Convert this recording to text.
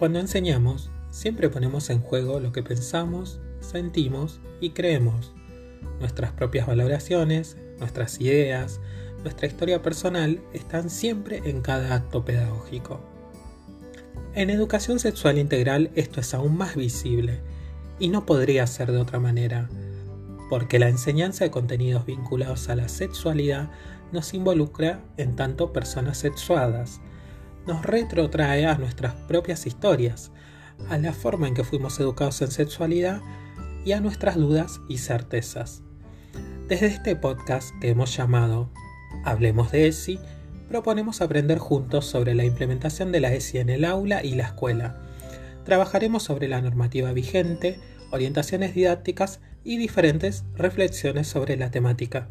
Cuando enseñamos, siempre ponemos en juego lo que pensamos, sentimos y creemos. Nuestras propias valoraciones, nuestras ideas, nuestra historia personal están siempre en cada acto pedagógico. En educación sexual integral esto es aún más visible y no podría ser de otra manera, porque la enseñanza de contenidos vinculados a la sexualidad nos involucra en tanto personas sexuadas, nos retrotrae a nuestras propias historias, a la forma en que fuimos educados en sexualidad y a nuestras dudas y certezas. Desde este podcast que hemos llamado Hablemos de ESI, proponemos aprender juntos sobre la implementación de la ESI en el aula y la escuela. Trabajaremos sobre la normativa vigente, orientaciones didácticas y diferentes reflexiones sobre la temática.